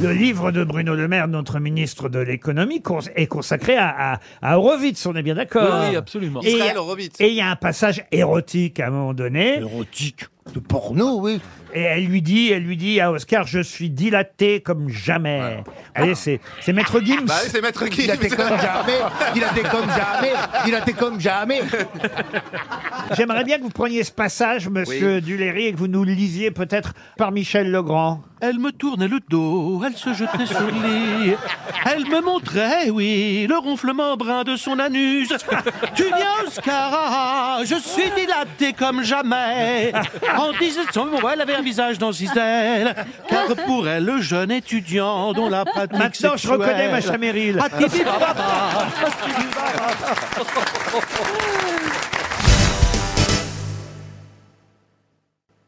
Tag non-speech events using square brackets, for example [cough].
Le livre de Bruno Le Maire, notre ministre de l'économie, cons- est consacré à, à, à Horowitz, on est bien d'accord Oui, oui, absolument. Et il y a- Israël Horowitz. Et il y a un passage érotique à un moment donné. Érotique. De porno, oui. Et elle lui dit, elle lui dit à Oscar, je suis dilaté comme jamais. Vous voyez, c'est, c'est Maître Gims. Bah oui, c'est Maître Gims. Il a été comme jamais. Il a été comme jamais. Il a été comme jamais. [laughs] J'aimerais bien que vous preniez ce passage, monsieur Duléry, et que vous nous le lisiez peut-être par Michel Legrand. Elle me tournait le dos, elle se jetait sur le lit. Elle me montrait, oui, le ronflement brun de son anus. Tu viens, Oscar, je suis dilaté comme jamais. En disant, elle avait un visage dans car pour elle, le jeune étudiant dont la pratique Maintenant, je reconnais Macha Merrill. [laughs]